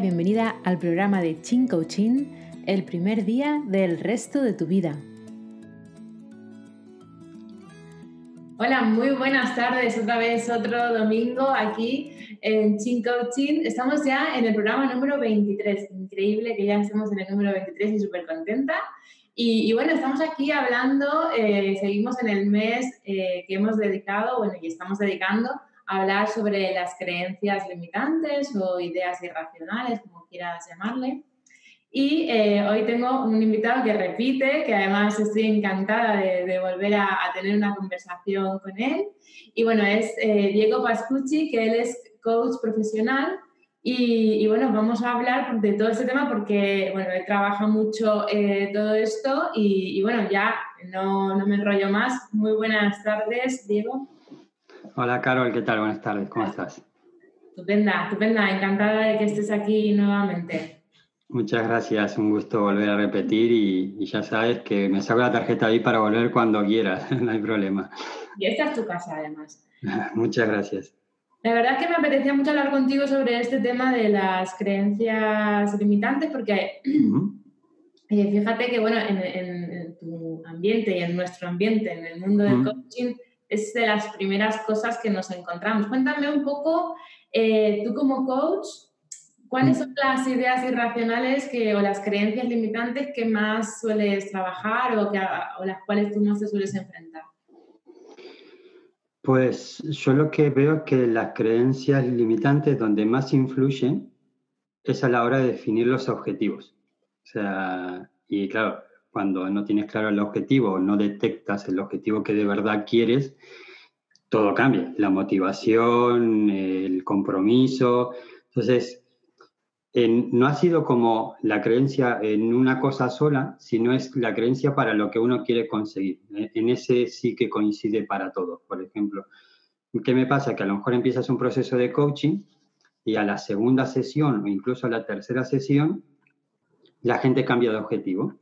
bienvenida al programa de Chin Coaching, el primer día del resto de tu vida. Hola, muy buenas tardes, otra vez otro domingo aquí en Chin Coaching. Estamos ya en el programa número 23. Increíble que ya estemos en el número 23 y súper contenta. Y, bueno, estamos aquí hablando, eh, seguimos en el mes eh, que hemos dedicado, bueno, y estamos dedicando hablar sobre las creencias limitantes o ideas irracionales, como quieras llamarle. Y eh, hoy tengo un invitado que repite, que además estoy encantada de, volver a, tener una conversación con él. Y bueno, es Diego Pascucci, que él es coach profesional y, bueno, vamos a hablar de todo este tema porque, bueno, él trabaja mucho eh, todo esto y, bueno, ya no, no, me enrollo más. Muy buenas tardes, Diego. Hola, Carol, ¿qué tal? Buenas tardes, ¿cómo estás? Estupenda, estupenda, encantada de que estés aquí nuevamente. Muchas gracias, un gusto volver a repetir y, ya sabes que me saco la tarjeta ahí para volver cuando quieras, no hay problema. Y esta es tu casa, además. Muchas gracias. La verdad es que me apetecía mucho hablar contigo sobre este tema de las creencias limitantes, porque eh, fíjate que, bueno, en, tu ambiente y en nuestro ambiente, en el mundo del coaching, es de las primeras cosas que nos encontramos. Cuéntame un poco, eh, tú como coach, ¿cuáles son las ideas irracionales que, o las creencias limitantes que más sueles trabajar o, que, o las cuales tú más te sueles enfrentar? Pues yo lo que veo es que las creencias limitantes donde más influyen es a la hora de definir los objetivos. O sea, y claro, cuando no tienes claro el objetivo, no detectas el objetivo que de verdad quieres, todo cambia. La motivación, el compromiso. Entonces, no ha sido como la creencia en una cosa sola, sino es la creencia para lo que uno quiere conseguir. En ese sí que coincide para todo. Por ejemplo, ¿qué me pasa? Que a lo mejor empiezas un proceso de coaching y a la segunda sesión o incluso a la tercera sesión, la gente cambia de objetivo.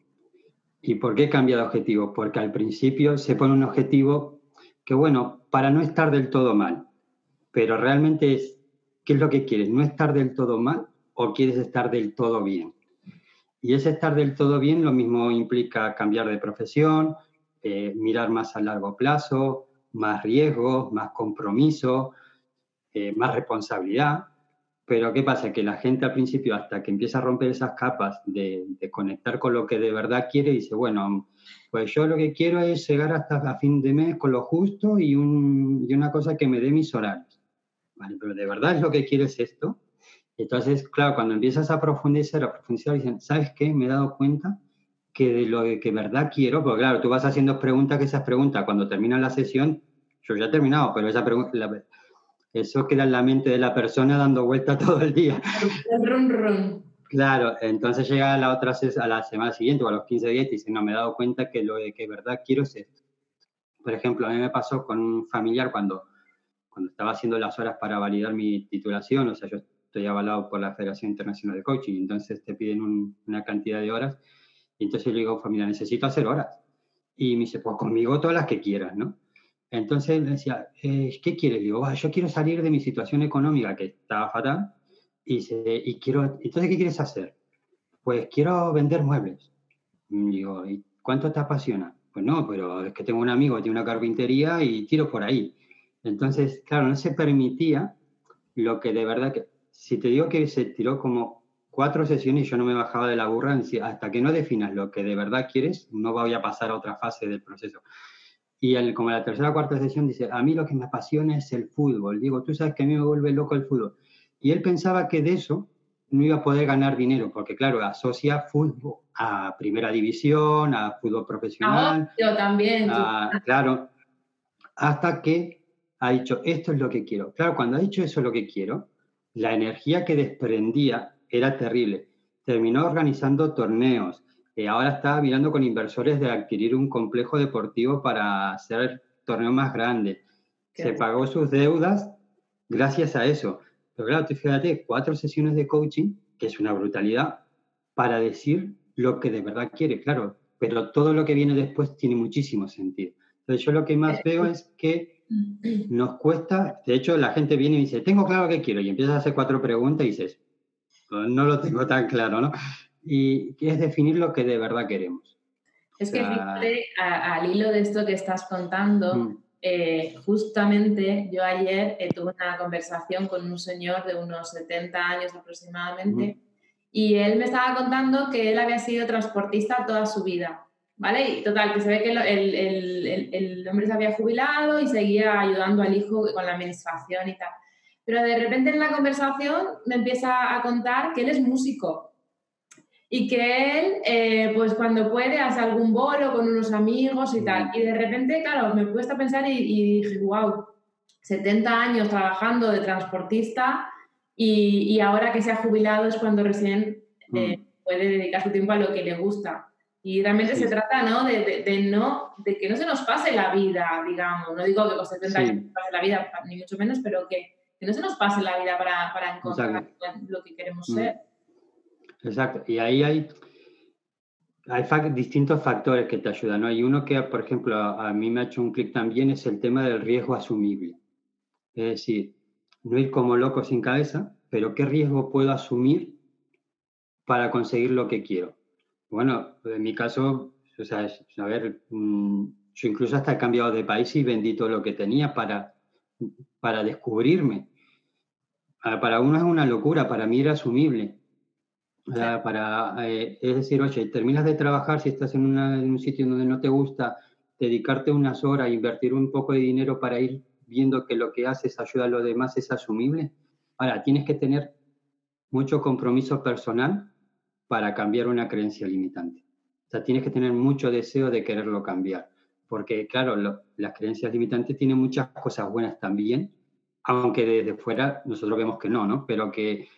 ¿Y por qué cambia de objetivo? Porque al principio se pone un objetivo que, bueno, para no estar del todo mal, pero realmente es, ¿qué es lo que quieres? No estar del todo mal o quieres estar del todo bien. Y ese estar del todo bien lo mismo implica cambiar de profesión, eh, mirar más a largo plazo, más riesgo, más compromiso, eh, más responsabilidad. Pero ¿qué pasa? Que la gente al principio, hasta que empieza a romper esas capas de, conectar con lo que de verdad quiere, dice, bueno, pues yo lo que quiero es llegar hasta a fin de mes con lo justo y, un, y una cosa que me dé mis horarios. Vale, pero ¿de verdad es lo que quieres esto? Entonces, claro, cuando empiezas a profundizar, a profundizar, dicen, ¿sabes qué? Me he dado cuenta que de lo que verdad quiero, porque claro, tú vas haciendo preguntas, que esas preguntas, cuando termina la sesión, yo ya he terminado, pero esa pregunta, eso queda en la mente de la persona dando vuelta todo el día. Claro, entonces llega a la otra a la semana siguiente o a los 15 días y dice, no, me he dado cuenta que lo de que verdad quiero es esto. Por ejemplo, a mí me pasó con un familiar cuando, cuando estaba haciendo las horas para validar mi titulación, o sea, yo estoy avalado por la Federación Internacional de Coaching, entonces te piden una cantidad de horas, y entonces yo le digo, familia, necesito hacer horas. Y me dice, pues conmigo todas las que quieras, ¿no? Entonces decía, eh, ¿qué quieres? Digo, yo quiero salir de mi situación económica que estaba fatal y, y quiero, entonces, ¿qué quieres hacer? Pues quiero vender muebles. Y digo, ¿y cuánto te apasiona? Pues no, pero es que tengo un amigo que tiene una carpintería y tiro por ahí. Entonces, claro, no se permitía lo que de verdad que si te digo que se tiró como cuatro sesiones y yo no me bajaba de la burra, hasta que no definas lo que de verdad quieres, no voy a pasar a otra fase del proceso. Y el, como la tercera o cuarta sesión dice, a mí lo que me apasiona es el fútbol. Digo, tú sabes que a mí me vuelve loco el fútbol. Y él pensaba que de eso no iba a poder ganar dinero, porque claro, asocia fútbol a primera división, a fútbol profesional. yo también. claro, hasta que ha dicho, esto es lo que quiero. Claro, cuando ha dicho eso es lo que quiero, la energía que desprendía era terrible. Terminó organizando torneos. Y ahora está mirando con inversores de adquirir un complejo deportivo para hacer torneo más grande. Se pagó sus deudas gracias a eso. Pero claro, fíjate, cuatro sesiones de coaching, que es una brutalidad, para decir lo que de verdad quiere, claro. Pero todo lo que viene después tiene muchísimo sentido. Entonces yo lo que más veo es que nos cuesta, de hecho la gente viene y dice, tengo claro que quiero, y empiezas a hacer cuatro preguntas y dices, no lo tengo tan claro, ¿no? Y que es definir lo que de verdad queremos. Es que fíjate, al hilo de esto que estás contando, mm. eh, justamente yo ayer eh, tuve una conversación con un señor de unos 70 años aproximadamente y él me estaba contando que él había sido transportista toda su vida, ¿vale? Y total, que se ve que el, el, el, hombre se había jubilado y seguía ayudando al hijo con la administración y tal. Pero de repente en la conversación me empieza a contar que él es músico y que él, eh, pues cuando puede, hace algún bolo con unos amigos y tal. Y de repente, claro, me puse a pensar y, dije, wow, 70 años trabajando de transportista y, ahora que se ha jubilado es cuando recién eh, mm. puede dedicar su tiempo a lo que le gusta. Y realmente se trata, ¿no? De, de, no, de que no se nos pase la vida, digamos. No digo que con 70 años se pase la vida, ni mucho menos, pero que, que, no se nos pase la vida para, para encontrar lo que queremos mm. ser. Exacto. Y ahí hay, hay distintos factores que te ayudan, ¿no? Uno que, por ejemplo, a, a mí me ha hecho un clic también es el tema del riesgo asumible. Es decir, no ir como loco sin cabeza, pero ¿qué riesgo puedo asumir para conseguir lo que quiero? Bueno, en mi caso, o sea, a ver, mm, yo incluso hasta he cambiado de país y vendí todo lo que tenía para, para descubrirme. Ah, para uno es una locura, para mí era asumible. Para, eh, es decir, oye, terminas de trabajar, si estás en, en, un sitio donde no te gusta, dedicarte unas horas, invertir un poco de dinero para ir viendo que lo que haces ayuda a los demás es asumible. Ahora, tienes que tener mucho compromiso personal para cambiar una creencia limitante. O sea, tienes que tener mucho deseo de quererlo cambiar. Porque, claro, las creencias limitantes tienen muchas cosas buenas también, aunque desde fuera nosotros vemos que no, ¿no? Pero que,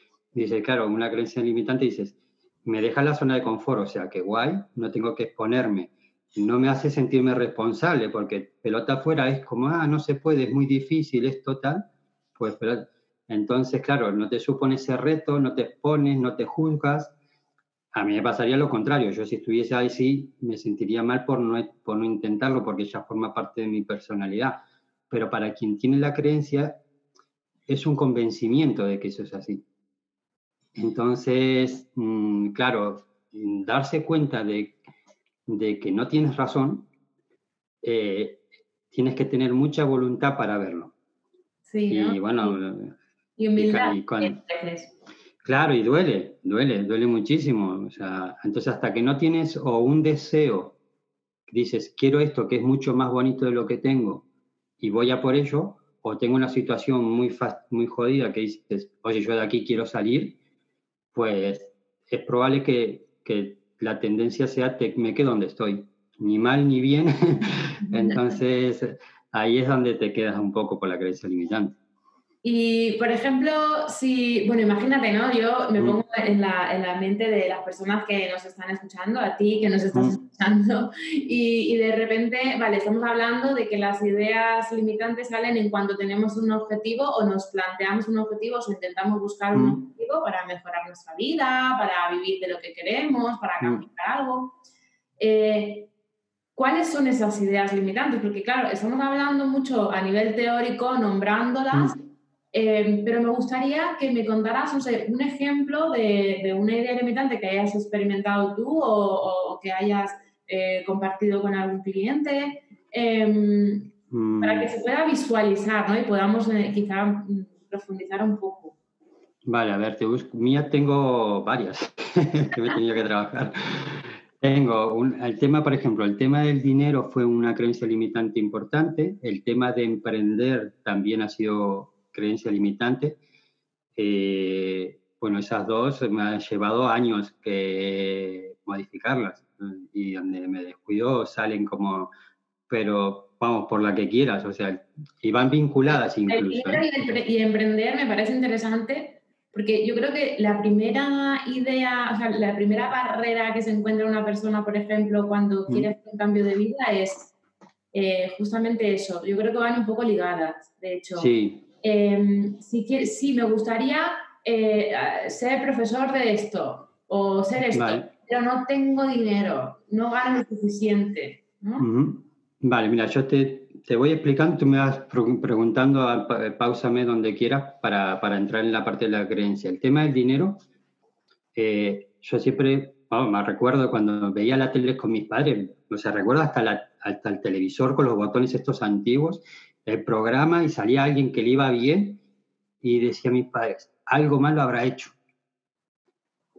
dice, claro, una creencia limitante dices, me deja la zona de confort, o sea, que guay, no tengo que exponerme no me hace sentirme responsable, porque pelota afuera es como, ah, no se puede, es muy difícil, es total, pues pero, entonces, claro, no te supone ese reto, no te expones, no te juzgas. A mí me pasaría lo contrario, yo si estuviese ahí sí me sentiría mal por no, por no intentarlo, porque ya forma parte de mi personalidad. Pero para quien tiene la creencia, es un convencimiento de que eso es así. Entonces, mm, claro, darse cuenta de de que no tienes razón, eh, tienes que tener mucha voluntad para verlo. Sí, y bueno, y humildad. claro, y duele, duele, duele muchísimo. O sea, entonces hasta que no tienes o un deseo, dices, quiero esto que es mucho más bonito de lo que tengo y voy a por ello, o tengo una situación muy, muy jodida que dices, oye, yo de aquí quiero salir, pues es probable que, que la tendencia sea te, me quedo donde estoy, ni mal ni bien. Entonces, ahí es donde te quedas un poco por la creencia limitante. Y, por ejemplo, si, bueno, imagínate, ¿no? Yo me pongo en la, en la, mente de las personas que nos están escuchando, a ti que nos estás escuchando, y, y, de repente, vale, estamos hablando de que las ideas limitantes salen en cuanto tenemos un objetivo o nos planteamos un objetivo o intentamos buscar un objetivo para mejorar nuestra vida, para vivir de lo que queremos, para cambiar algo. Eh, ¿Cuáles son esas ideas limitantes? Porque, claro, estamos hablando mucho a nivel teórico, nombrándolas. Em, pero me gustaría que me contaras un ejemplo de, una idea limitante que hayas experimentado tú o, que hayas eh, compartido con algún cliente, em, para que se pueda visualizar ¿no? y podamos eh, quizá mm, profundizar un poco. Vale, a ver, te busco. Mía tengo varias que me he tenido que trabajar. Tengo el tema, por ejemplo, el tema del dinero fue una creencia limitante importante. El tema de emprender también ha sido creencia limitante. Eh, bueno, esas dos me han llevado años que modificarlas y donde me descuido salen como, pero vamos, por la que quieras, o sea, y van vinculadas incluso. ¿eh? Y, emprender me parece interesante porque yo creo que la primera idea, o sea, la primera barrera que se encuentra una persona, por ejemplo, cuando quiere hacer un cambio de vida es eh, justamente eso. Yo creo que van un poco ligadas, de hecho. Sí. Em, si, sí, me gustaría eh, ser profesor de esto o ser esto, pero no tengo dinero, no gano lo suficiente. Vale, mira, yo te, te, voy explicando, tú me vas preguntando, pausame donde quieras para, para, entrar en la parte de la creencia. El tema del dinero eh, yo siempre, me recuerdo cuando veía la tele con mis padres, o sea, recuerdo hasta, hasta el televisor con los botones estos antiguos, el programa y salía alguien que le iba bien y decía a mis padres, algo malo habrá hecho.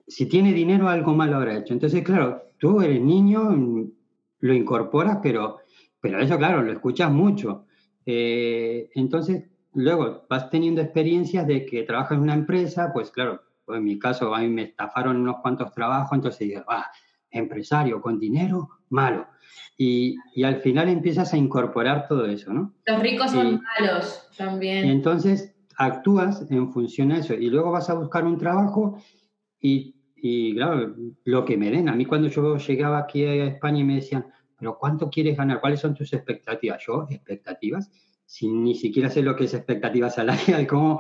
Si tiene dinero, algo malo habrá hecho. Entonces, claro, tú eres niño, lo incorporas, pero, pero eso, claro, lo escuchas mucho. Eh, entonces, luego vas teniendo experiencias de que trabajas en una empresa, pues claro, pues en mi caso a mí me estafaron unos cuantos trabajos, entonces digo, ah, empresario con dinero, malo. Y, y, al final empiezas a incorporar todo eso, ¿no? Los ricos son malos también. Y entonces actúas en función a eso y luego vas a buscar un trabajo y, y, claro, lo que me den. A mí cuando yo llegaba aquí a España y me decían, pero ¿cuánto quieres ganar? ¿Cuáles son tus expectativas? Yo, expectativas, sin ni siquiera sé lo que es expectativa salarial. ¿cómo?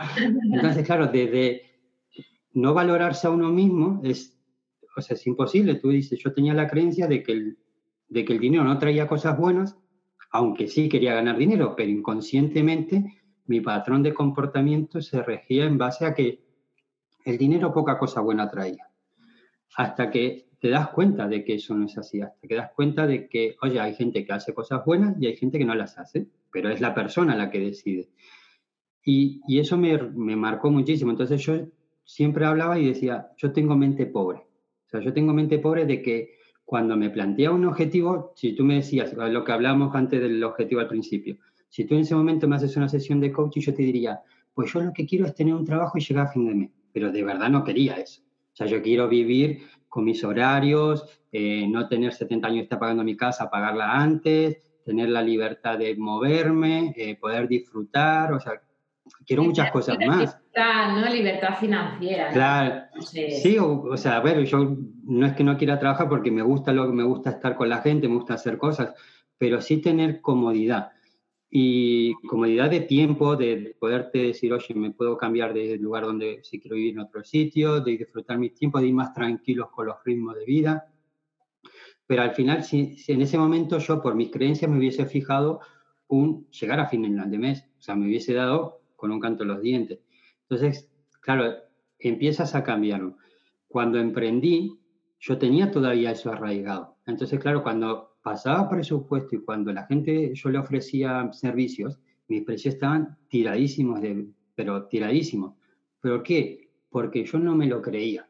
Entonces, claro, desde no valorarse a uno mismo es, o sea, es imposible. Tú dices, yo tenía la creencia de que el, de que el dinero no traía cosas buenas, aunque sí quería ganar dinero, pero inconscientemente mi patrón de comportamiento se regía en base a que el dinero poca cosa buena traía. Hasta que te das cuenta de que eso no es así, hasta que das cuenta de que, oye, hay gente que hace cosas buenas y hay gente que no las hace, pero es la persona la que decide. Y, y eso me, me marcó muchísimo. Entonces yo siempre hablaba y decía, yo tengo mente pobre. O sea, yo tengo mente pobre de que cuando me plantea un objetivo, si tú me decías lo que hablábamos antes del objetivo al principio, si tú en ese momento me haces una sesión de coaching, yo te diría, pues yo lo que quiero es tener un trabajo y llegar a fin de mes, pero de verdad no quería eso. O sea, yo quiero vivir con mis horarios, eh, no tener 70 años y estar pagando mi casa, pagarla antes, tener la libertad de moverme, eh, poder disfrutar, o sea, quiero muchas cosas más. ¿no? Libertad financiera. Claro. Sí, o, sea, a ver, yo no es que no quiera trabajar porque me gusta lo que me gusta estar con la gente, me gusta hacer cosas, pero sí tener comodidad. Y comodidad de tiempo, de poderte decir, oye, me puedo cambiar de lugar donde si quiero vivir en otro sitio, de disfrutar mi tiempo, de ir más tranquilos con los ritmos de vida. Pero al final, si, si en ese momento yo por mis creencias me hubiese fijado un llegar a fin de mes, o sea, me hubiese dado con un canto en los dientes. Entonces, claro, empiezas a cambiarlo. Cuando emprendí, yo tenía todavía eso arraigado. Entonces, claro, cuando pasaba presupuesto y cuando la gente, yo le ofrecía servicios, mis precios estaban tiradísimos, de, pero tiradísimos. ¿Pero qué? Porque yo no me lo creía.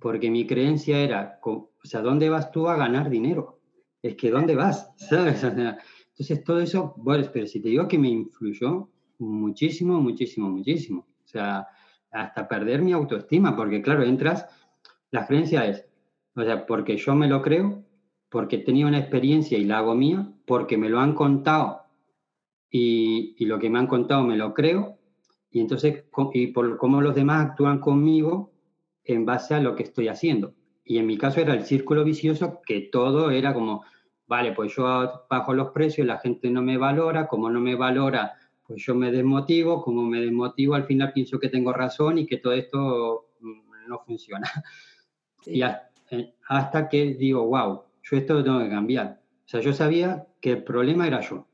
Porque mi creencia era, o sea, ¿dónde vas tú a ganar dinero? Es que ¿dónde vas? ¿Sabes? Entonces, todo eso, bueno, pero si te digo que me influyó, muchísimo, muchísimo, muchísimo. O sea, hasta perder mi autoestima, porque claro, entras, la creencia es, o sea, porque yo me lo creo, porque he tenido una experiencia y la hago mía, porque me lo han contado y, y lo que me han contado me lo creo, y entonces, y por cómo los demás actúan conmigo en base a lo que estoy haciendo. Y en mi caso era el círculo vicioso, que todo era como, vale, pues yo bajo los precios, la gente no me valora, como no me valora, pues yo me desmotivo, como me desmotivo, al final pienso que tengo razón y que todo esto mm, no funciona. Y eh, hasta que digo, wow, yo esto lo tengo que cambiar. O sea, yo sabía que el problema era yo.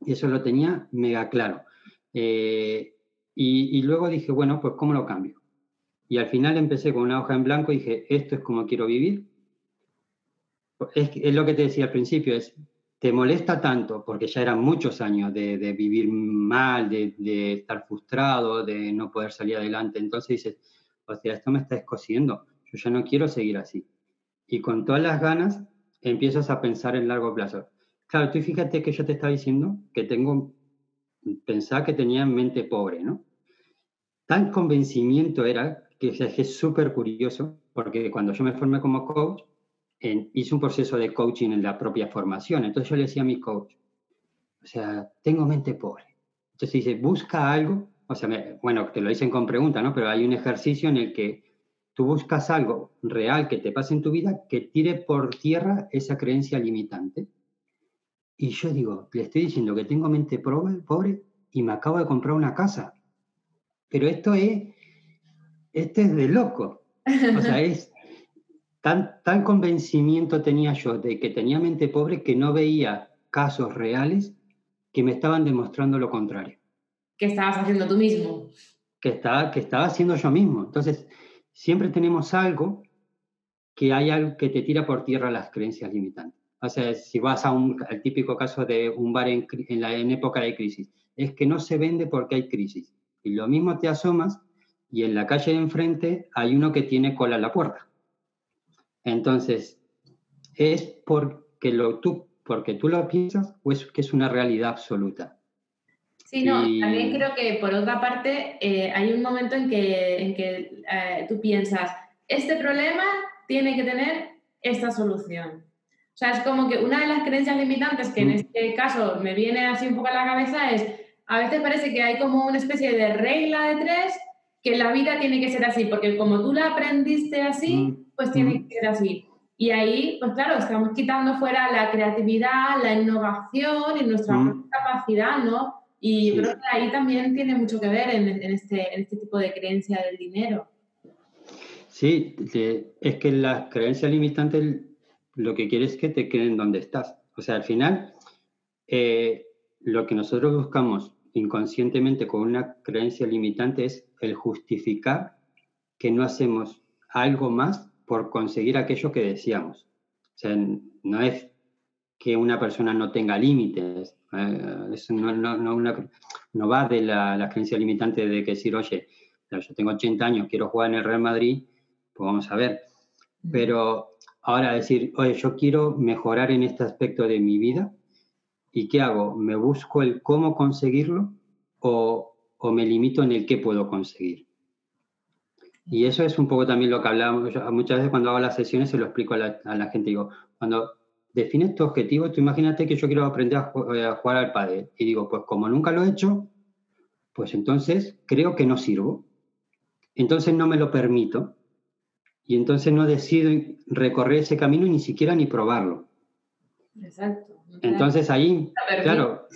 Y eso lo tenía mega claro. Eh, y, y, luego dije, bueno, pues ¿cómo lo cambio? Y al final empecé con una hoja en blanco y dije, esto es como quiero vivir. Es, es lo que te decía al principio, es te molesta tanto, porque ya eran muchos años de, vivir mal, de, estar frustrado, de no poder salir adelante, entonces dices, o sea, esto me está escociendo, yo ya no quiero seguir así. Y con todas las ganas empiezas a pensar en largo plazo. Claro, tú fíjate que yo te estaba diciendo que tengo, pensaba que tenía mente pobre, ¿no? Tan convencimiento era que es súper curioso, porque cuando yo me formé como coach, hice un proceso de coaching en la propia formación. Entonces yo le decía a mi coach, o sea, tengo mente pobre. Entonces dice, busca algo, o sea, bueno, te lo dicen con pregunta, ¿no? Pero hay un ejercicio en el que tú buscas algo real que te pase en tu vida que tire por tierra esa creencia limitante. Y yo digo, le estoy diciendo que tengo mente pobre, pobre y me acabo de comprar una casa. Pero esto es, esto es de loco. O sea, es, Tan, convencimiento tenía yo de que tenía mente pobre que no veía casos reales que me estaban demostrando lo contrario. Que estabas haciendo tú mismo. Que estaba, que estaba haciendo yo mismo. Entonces, siempre tenemos algo que hay algo que te tira por tierra las creencias limitantes. O sea, si vas a un, al típico caso de un bar en, la, en época de crisis, es que no se vende porque hay crisis. Y lo mismo te asomas y en la calle de enfrente hay uno que tiene cola en la puerta. Entonces, ¿es porque, lo, tú, porque tú lo piensas o es que es una realidad absoluta? Sí, no, también creo que por otra parte eh, hay un momento en que, en que eh, tú piensas, este problema tiene que tener esta solución. O sea, es como que una de las creencias limitantes que en este caso me viene así un poco a la cabeza es, a veces parece que hay como una especie de regla de tres que la vida tiene que ser así, porque como tú la aprendiste así, pues tiene mm. que ser así. Y ahí, pues claro, estamos quitando fuera la creatividad, la innovación y nuestra mm. capacidad, ¿no? Y creo que ahí también tiene mucho que ver en, este, en este tipo de creencia del dinero. Sí, es que las creencias limitantes lo que quieres es que te queden donde estás. O sea, al final, eh, lo que nosotros buscamos inconscientemente con una creencia limitante es el justificar que no hacemos algo más por conseguir aquello que deseamos. O sea, no es que una persona no tenga límites, eh, eso no, no, va de la, creencia limitante de que decir, oye, yo tengo 80 años, quiero jugar en el Real Madrid, pues vamos a ver. Pero ahora decir, oye, yo quiero mejorar en este aspecto de mi vida, ¿y qué hago? ¿Me busco el cómo conseguirlo o, o me limito en el qué puedo conseguir. Y eso es un poco también lo que hablábamos, muchas veces cuando hago las sesiones se lo explico a la, gente, digo, cuando defines tu objetivo, tú imagínate que yo quiero aprender a, jugar al padre y digo, pues como nunca lo he hecho, pues entonces creo que no sirvo, entonces no me lo permito y entonces no decido recorrer ese camino ni siquiera ni probarlo. Exacto. Entonces ahí, claro,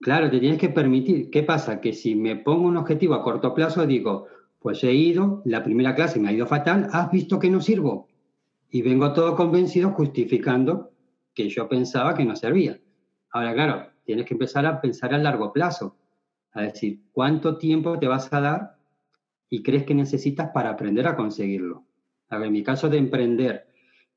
Claro, te tienes que permitir. ¿Qué pasa? Que si me pongo un objetivo a corto plazo, digo, pues he ido, la primera clase me ha ido fatal, has visto que no sirvo. Y vengo todo convencido justificando que yo pensaba que no servía. Ahora, claro, tienes que empezar a pensar a largo plazo. A decir, ¿cuánto tiempo te vas a dar y crees que necesitas para aprender a conseguirlo? A ver, en mi caso de emprender,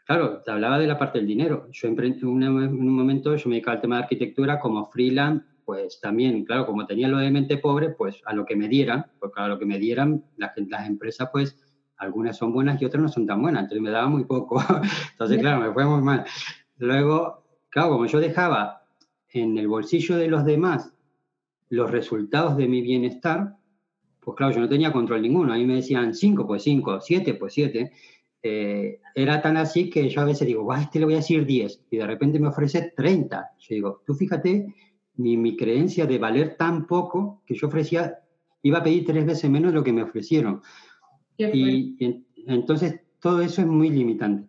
claro, te hablaba de la parte del dinero. Yo en un momento yo me dedicaba al tema de arquitectura como freelance pues también, claro, como tenía lo de mente pobre, pues a lo que me dieran, porque a lo que me dieran, las, las empresas, pues algunas son buenas y otras no son tan buenas, entonces me daba muy poco. entonces, claro, me fue muy mal. Luego, claro, como yo dejaba en el bolsillo de los demás los resultados de mi bienestar, pues claro, yo no tenía control ninguno. A mí me decían 5, pues 5, 7, pues 7. Eh, era tan así que yo a veces digo, a este le voy a decir 10 y de repente me ofrece 30. Yo digo, tú fíjate mi, creencia de valer tan poco que yo ofrecía, iba a pedir tres veces menos de lo que me ofrecieron. Y, entonces todo eso es muy limitante.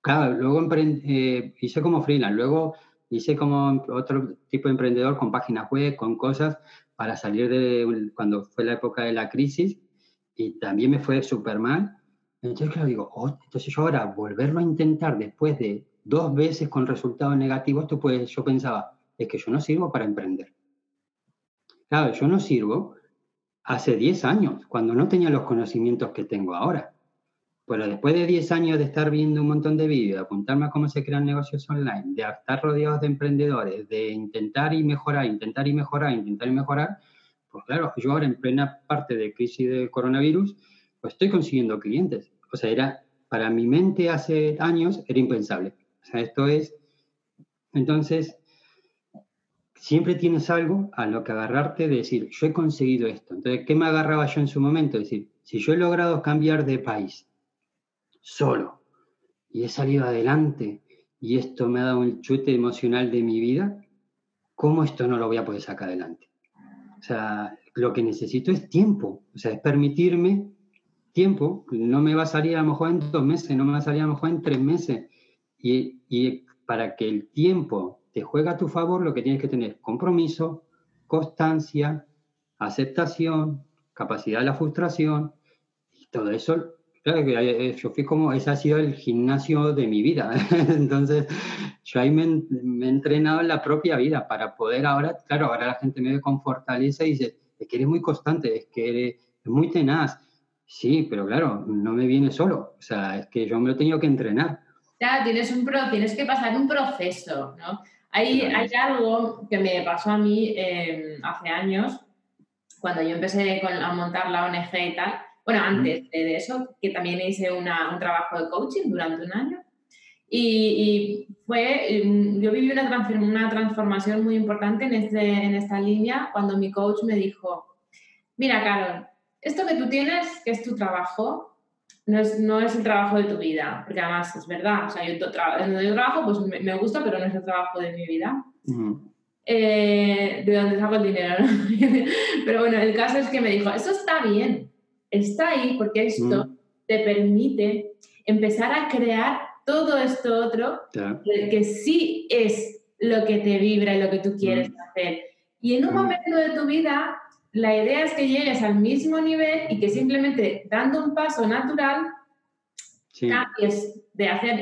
Claro, luego eh, hice como freelance, luego hice como otro tipo de emprendedor con páginas web, con cosas para salir de cuando fue la época de la crisis y también me fue súper mal. Entonces, claro, digo, oh, entonces yo ahora volverlo a intentar después de dos veces con resultados negativos, esto pues yo pensaba, es que yo no sirvo para emprender. Claro, yo no sirvo hace 10 años, cuando no tenía los conocimientos que tengo ahora. Pero después de 10 años de estar viendo un montón de vídeos, de apuntarme a cómo se crean negocios online, de estar rodeados de emprendedores, de intentar y mejorar, intentar y mejorar, intentar y mejorar, pues claro, yo ahora en plena parte de crisis de coronavirus, pues estoy consiguiendo clientes. O sea, era, para mi mente hace años era impensable. O sea, esto es, entonces, siempre tienes algo a lo que agarrarte de decir, yo he conseguido esto. Entonces, ¿qué me agarraba yo en su momento? Es decir, si yo he logrado cambiar de país solo y he salido adelante y esto me ha dado un chute emocional de mi vida, ¿cómo esto no lo voy a poder sacar adelante? O sea, lo que necesito es tiempo, o sea, es permitirme tiempo, no me va a salir a lo mejor en dos meses, no me va a salir a lo mejor en tres meses. Y, y para que el tiempo te juega a tu favor, lo que tienes que tener compromiso, constancia, aceptación, capacidad de la frustración y todo eso. Claro eh, yo fui como, ese ha sido el gimnasio de mi vida. Entonces, yo ahí me, he entrenado en la propia vida para poder ahora, claro, ahora la gente me ve con fortaleza y dice, es que eres muy constante, es que eres muy tenaz. Sí, pero claro, no me viene solo. O sea, es que yo me lo he tenido que entrenar. Ya, tienes, un pro, tienes que pasar un proceso, ¿no? Hay, hay algo que me pasó a mí em, hace años, cuando yo empecé a montar la ONG y tal. Bueno, antes de eso, que también hice una, un trabajo de coaching durante un año. Y, fue, em, yo viví una, una transformación muy importante en, este, en esta línea cuando mi coach me dijo, mira, Carol, esto que tú tienes, que es tu trabajo, no es, no es el trabajo de tu vida, porque además es verdad, o sea, yo, donde yo trabajo pues me, gusta, pero no es el trabajo de mi vida. Eh, de dónde saco el dinero, pero bueno, el caso es que me dijo, eso está bien, está ahí porque esto te permite empezar a crear todo esto otro que, sí es lo que te vibra y lo que tú quieres hacer. Y en un momento de tu vida la idea es que llegues al mismo nivel y que simplemente dando un paso natural cambies de hacer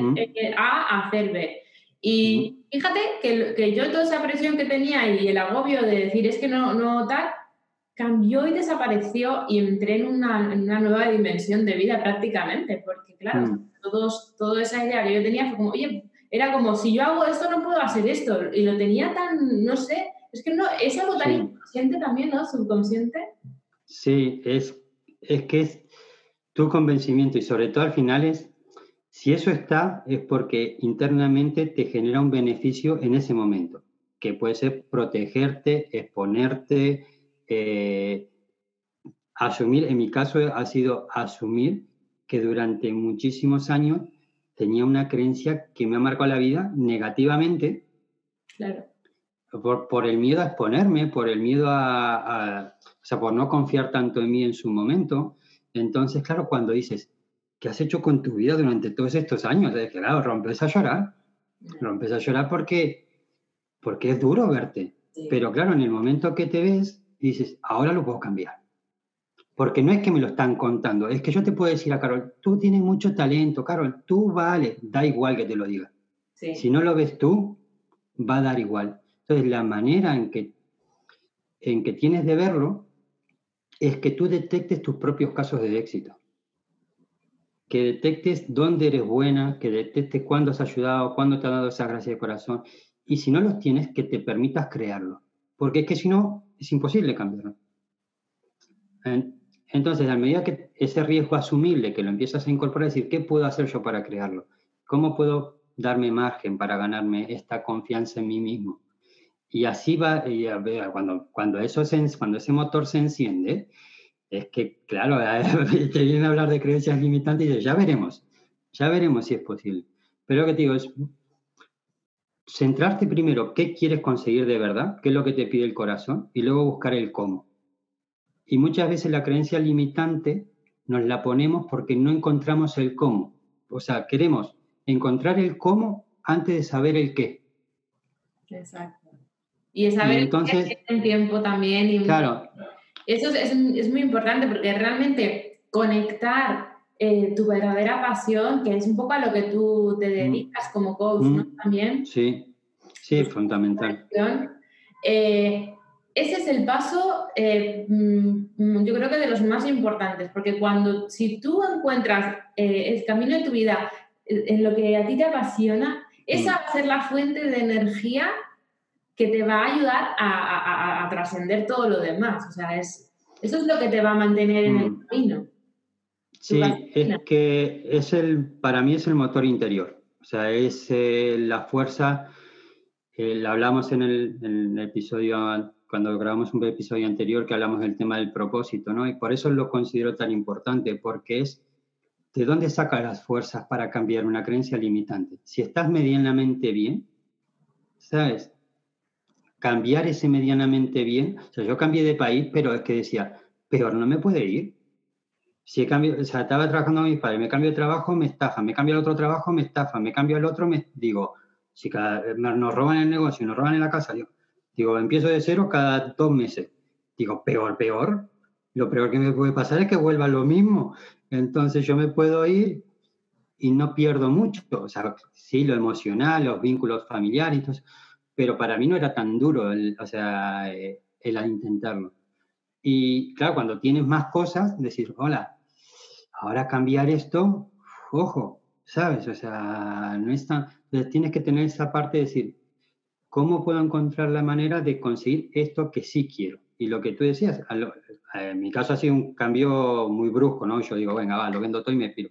A a hacer B. Y fíjate que, que, yo toda esa presión que tenía y el agobio de decir es que no, no tal, cambió y desapareció y entré en una, en una nueva dimensión de vida prácticamente, porque claro, mm. todos, toda esa idea que yo tenía fue como, oye, era como, si yo hago esto no puedo hacer esto, y lo tenía tan, no sé, es que no, es algo tan inconsciente también, ¿no? Subconsciente. Sí, es, es que es tu convencimiento y sobre todo al final es, si eso está, es porque internamente te genera un beneficio en ese momento, que puede ser protegerte, exponerte, eh, asumir, en mi caso ha sido asumir que durante muchísimos años tenía una creencia que me ha marcado la vida negativamente. Claro por, el miedo a exponerme, por el miedo a, o sea, por no confiar tanto en mí en su momento. Entonces, claro, cuando dices, ¿qué has hecho con tu vida durante todos estos años? Es que, claro, rompes a llorar, rompes a llorar porque, porque es duro verte. Pero claro, en el momento que te ves, dices, ahora lo puedo cambiar. Porque no es que me lo están contando, es que yo te puedo decir a Carol, tú tienes mucho talento, Carol, tú vale, da igual que te lo diga. Si no lo ves tú, va a dar igual. Entonces, la manera en que, en que tienes de verlo es que tú detectes tus propios casos de éxito. Que detectes dónde eres buena, que detectes cuándo has ayudado, cuándo te ha dado esa gracia de corazón. Y si no los tienes, que te permitas crearlo. Porque es que si no, es imposible cambiarlo. Entonces, a medida que ese riesgo asumible que lo empiezas a incorporar, decir, ¿qué puedo hacer yo para crearlo? ¿Cómo puedo darme margen para ganarme esta confianza en mí mismo? Y así va, cuando, cuando, eso se, cuando ese motor se enciende, es que, claro, te vienen a hablar de creencias limitantes y dices, ya veremos, ya veremos si es posible. Pero lo que te digo es centrarte primero qué quieres conseguir de verdad, qué es lo que te pide el corazón, y luego buscar el cómo. Y muchas veces la creencia limitante nos la ponemos porque no encontramos el cómo. O sea, queremos encontrar el cómo antes de saber el qué. Exacto. Y saber entonces, el tiempo también. Y claro. Eso es, es, muy importante porque realmente conectar eh, tu verdadera pasión, que es un poco a lo que tú te mm. dedicas como coach, ¿no? Mm. También. Sí, sí, es fundamental. Eh, ese es el paso, eh, mm, yo creo que de los más importantes, porque cuando, si tú encuentras el camino de tu vida en lo que a ti te apasiona, esa va a ser la fuente de energía que te va a ayudar a, trascender todo lo demás. O sea, es, eso es lo que te va a mantener en el mm. camino. Sí, es que es el, para mí es el motor interior. O sea, es eh, la fuerza, eh, la hablamos en el, episodio, cuando grabamos un episodio anterior que hablamos del tema del propósito, ¿no? Y por eso lo considero tan importante, porque es de dónde saca las fuerzas para cambiar una creencia limitante. Si estás medianamente bien, ¿sabes? Cambiar ese medianamente bien. O sea, yo cambié de país, pero es que decía, peor no me puede ir. Si he cambiado, o sea, estaba trabajando con mis padres, me cambio de trabajo, me estafa, me cambio al otro trabajo, me estafa, me cambio al otro, me digo, si cada, nos roban el negocio, nos roban en la casa, yo digo, empiezo de cero cada dos meses. Digo, peor, peor. Lo peor que me puede pasar es que vuelva lo mismo. Entonces yo me puedo ir y no pierdo mucho. O sea, sí, lo emocional, los vínculos familiares, entonces, pero para mí no era tan duro, el, o sea, eh, el intentarlo. Y claro, cuando tienes más cosas, decir, hola, Ahora cambiar esto, ojo, ¿sabes? O sea, no está, entonces tienes que tener esa parte de decir, ¿cómo puedo encontrar la manera de conseguir esto que sí quiero? Y lo que tú decías, en mi caso ha sido un cambio muy brusco, ¿no? Yo digo, venga, va, lo vendo todo y me piro.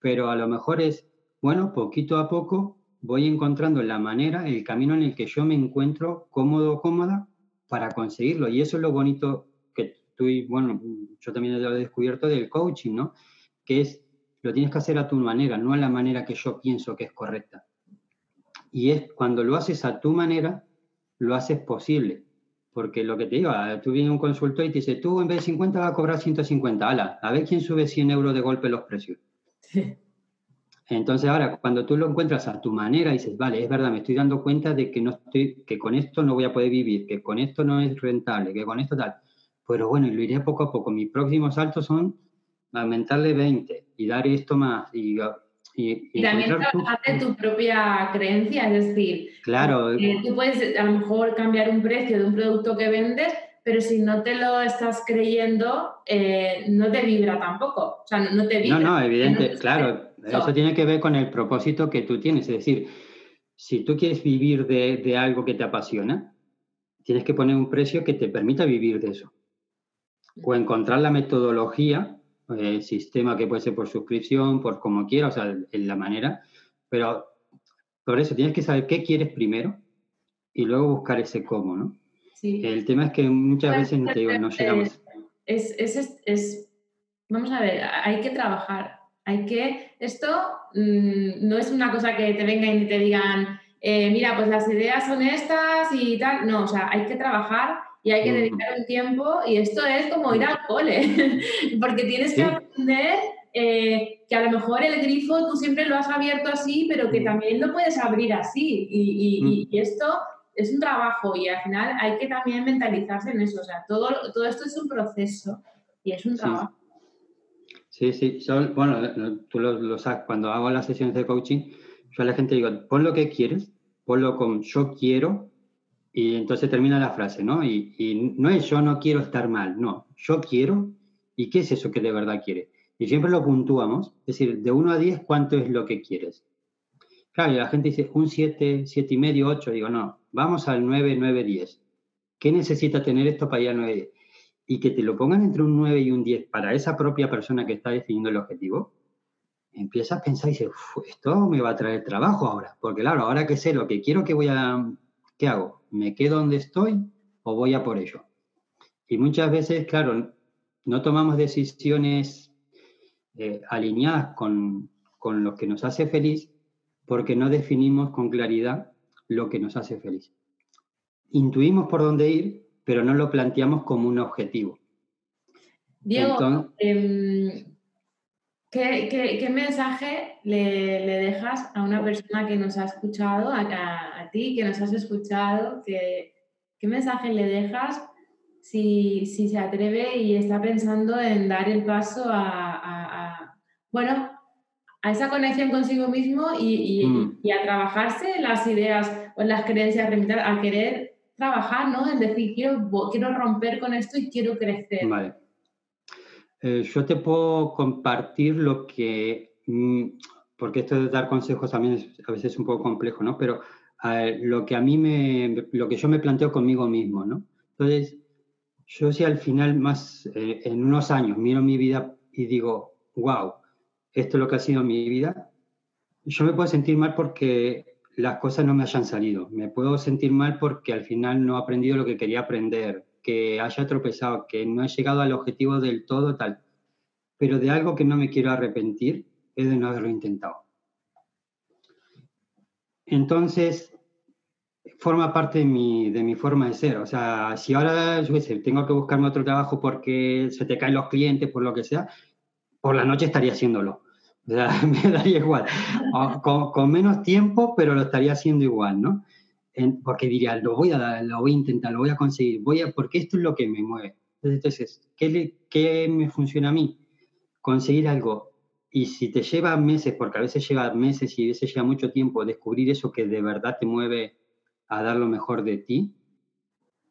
Pero a lo mejor es, bueno, poquito a poco voy encontrando la manera, el camino en el que yo me encuentro cómodo o cómoda para conseguirlo. Y eso es lo bonito que tú, y bueno, yo también lo he descubierto del coaching, ¿no? Que es, lo tienes que hacer a tu manera, no a la manera que yo pienso que es correcta. Y es cuando lo haces a tu manera, lo haces posible. Porque lo que te digo, ah, tú vienes un consultor y te dice, tú en vez de 50 vas a cobrar 150. Ala, a ver quién sube 100 euros de golpe los precios. Entonces ahora, cuando tú lo encuentras a tu manera, dices, vale, es verdad, me estoy dando cuenta de que, no estoy, que con esto no voy a poder vivir, que con esto no es rentable, que con esto tal. Pero bueno, lo iré poco a poco. Mis próximos saltos son aumentarle 20 y dar esto más y y, también trabajar de tu propia creencia, es decir, claro. Eh, tú puedes a lo mejor cambiar un precio de un producto que vendes, pero si no te lo estás creyendo, eh, no te vibra tampoco. O sea, no, te vibra. No, no, evidente, claro. Eso tiene que ver con el propósito que tú tienes. Es decir, si tú quieres vivir de, de algo que te apasiona, tienes que poner un precio que te permita vivir de eso. O encontrar la metodología el sistema que puede ser por suscripción, por como quiera, o sea, en la manera, pero por eso tienes que saber qué quieres primero y luego buscar ese cómo, ¿no? Sí. El tema es que muchas veces, no te digo, no llegamos. Es, es, es, vamos a ver, hay que trabajar, hay que, esto mm, no es una cosa que te vengan y te digan, eh, mira, pues las ideas son estas y tal, no, o sea, hay que trabajar y hay que dedicar un tiempo y esto es como ir al cole, porque tienes que aprender eh, que a lo mejor el grifo tú siempre lo has abierto así, pero que también lo puedes abrir así y, esto es un trabajo y al final hay que también mentalizarse en eso, o sea, todo, todo esto es un proceso y es un trabajo. Sí, sí, bueno, tú lo, sabes, cuando hago las sesiones de coaching, yo a la gente digo, pon lo que quieres, ponlo con yo quiero y entonces termina la frase, ¿no? Y, no es yo no quiero estar mal, no, yo quiero, ¿y qué es eso que de verdad quiere? Y siempre lo puntuamos, es decir, de 1 a 10, ¿cuánto es lo que quieres? Claro, y la gente dice un 7, 7 y medio, 8, digo, no, vamos al 9, 9, 10. ¿Qué necesita tener esto para ir al 9, 10? Y que te lo pongan entre un 9 y un 10 para esa propia persona que está definiendo el objetivo, empiezas a pensar y dices, esto me va a traer trabajo ahora, porque claro, ahora que sé lo que quiero que voy a, ¿qué hago? ¿Me quedo donde estoy o voy a por ello? Y muchas veces, claro, no tomamos decisiones eh, alineadas con, con lo que nos hace feliz porque no definimos con claridad lo que nos hace feliz. Intuimos por dónde ir, pero no lo planteamos como un objetivo. Diego, em, ¿qué, mensaje le, dejas a una persona que nos ha escuchado, a, ti que nos has escuchado? ¿Qué, mensaje le dejas si, se atreve y está pensando en dar el paso a, bueno, a esa conexión consigo mismo y, mm. y, a trabajarse las ideas o las creencias, a querer trabajar, ¿no? En decir, quiero, quiero romper con esto y quiero crecer. Vale. Eh, yo te puedo compartir lo que, mm, porque esto de dar consejos también es, a veces es un poco complejo, ¿no? Pero lo que a mí me, lo que yo me planteo conmigo mismo, ¿no? Entonces, yo si al final más, eh, en unos años miro mi vida y digo, wow, esto es lo que ha sido mi vida, yo me puedo sentir mal porque las cosas no me hayan salido. Me puedo sentir mal porque al final no he aprendido lo que quería aprender que haya tropezado, que no he llegado al objetivo del todo, tal. Pero de algo que no me quiero arrepentir es de no haberlo intentado. Entonces, forma parte de mi, de mi forma de ser. O sea, si ahora, yo sé, tengo que buscarme otro trabajo porque se te caen los clientes, por lo que sea, por la noche estaría haciéndolo. Sea, me daría igual. Con, menos tiempo, pero lo estaría haciendo igual, ¿no? porque diría, lo voy a dar, lo voy a intentar, lo voy a conseguir, voy a, porque esto es lo que me mueve. Entonces, ¿qué, ¿qué me funciona a mí? Conseguir algo. Y si te lleva meses, porque a veces lleva meses y a veces lleva mucho tiempo, descubrir eso que de verdad te mueve a dar lo mejor de ti,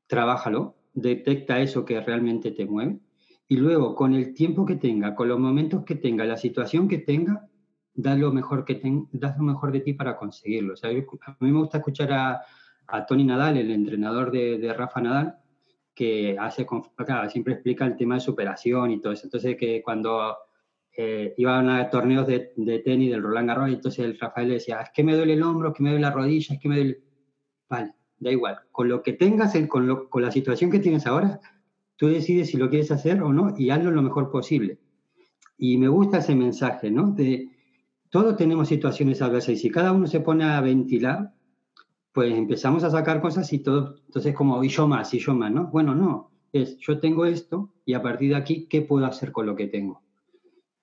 trabájalo, detecta eso que realmente te mueve y luego con el tiempo que tenga, con los momentos que tenga, la situación que tenga, das lo mejor, que ten, das lo mejor de ti para conseguirlo. O sea, a mí me gusta escuchar a, a Tony Nadal, el entrenador de, de Rafa Nadal, que hace, siempre explica el tema de superación y todo eso. Entonces, que cuando eh, iban a torneos de, de, tenis del Roland Garros, entonces el Rafael le decía, es que me duele el hombro, es que me duele la rodilla, es que me duele... Vale, da igual. Con lo que tengas, con, lo, con la situación que tienes ahora, tú decides si lo quieres hacer o no y hazlo lo mejor posible. Y me gusta ese mensaje, ¿no? De todos tenemos situaciones adversas y si cada uno se pone a ventilar, pues empezamos a sacar cosas y todo, entonces como, y yo más, y yo más, ¿no? Bueno, no, es, yo tengo esto y a partir de aquí, ¿qué puedo hacer con lo que tengo?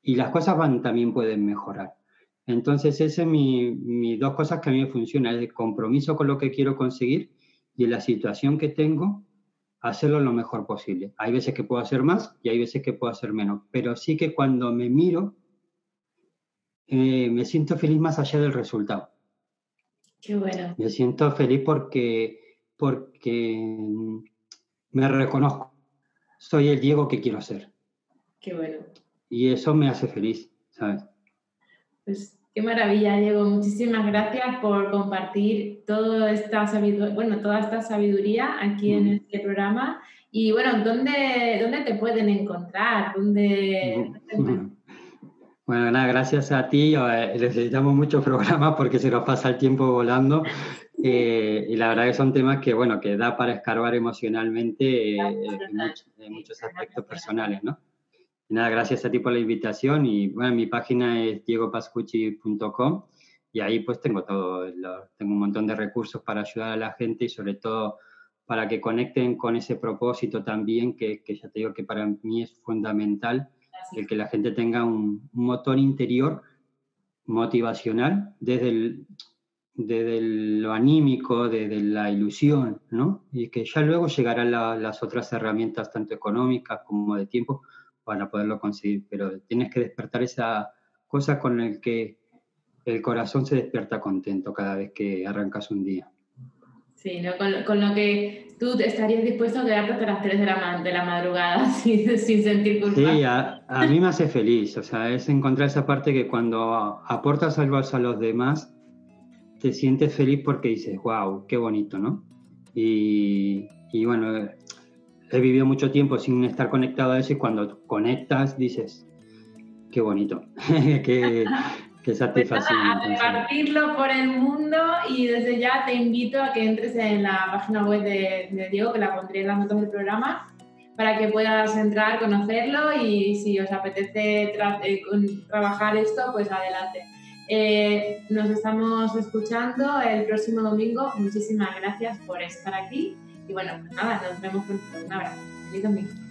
Y las cosas van, también pueden mejorar. Entonces, esas son mis mi dos cosas que a mí me funcionan, el compromiso con lo que quiero conseguir y la situación que tengo, hacerlo lo mejor posible. Hay veces que puedo hacer más y hay veces que puedo hacer menos, pero sí que cuando me miro, eh, me siento feliz más allá del resultado. Qué bueno. Me siento feliz porque, porque me reconozco. Soy el Diego que quiero ser. Qué bueno. Y eso me hace feliz, ¿sabes? Pues Qué maravilla, Diego. Muchísimas gracias por compartir toda esta sabiduría, bueno, toda esta sabiduría aquí en este programa. Y bueno, ¿dónde, dónde te pueden encontrar? ¿Dónde, bueno, nada, gracias a ti. Eh, necesitamos muchos programas porque se nos pasa el tiempo volando. Eh, y la verdad que son temas que, bueno, que da para escarbar emocionalmente eh, en, muchos aspectos personales, ¿no? Nada, gracias a ti por la invitación y bueno, mi página es diegopascucci.com y ahí pues tengo todo, tengo un montón de recursos para ayudar a la gente y sobre todo para que conecten con ese propósito también, que, que ya te digo que para mí es fundamental, el que la gente tenga un, motor interior motivacional desde, el, desde lo anímico, desde la ilusión, ¿no? Y que ya luego llegarán las otras herramientas, tanto económicas como de tiempo, para poderlo conseguir, pero tienes que despertar esa cosa con el que el corazón se despierta contento cada vez que arrancas un día. Sí, ¿no? con, lo que tú estarías dispuesto a quedarte hasta las 3 de la, de la madrugada sin, sin, sentir culpa. Sí, a, a, mí me hace feliz, o sea, es encontrar esa parte que cuando aportas algo a los demás, te sientes feliz porque dices, wow, qué bonito, ¿no? Y, y bueno, he vivido mucho tiempo sin estar conectado a eso y cuando conectas dices, qué bonito, qué, qué satisfacción. Pues a compartirlo por el mundo y desde ya te invito a que entres en la página web de, Diego, que la pondré en las notas del programa, para que puedas entrar, conocerlo y si os apetece eh, trabajar esto, pues adelante. Eh, nos estamos escuchando el próximo domingo. Muchísimas gracias por estar aquí y bueno, pues nada, nos vemos pronto. Un abrazo. Feliz domingo.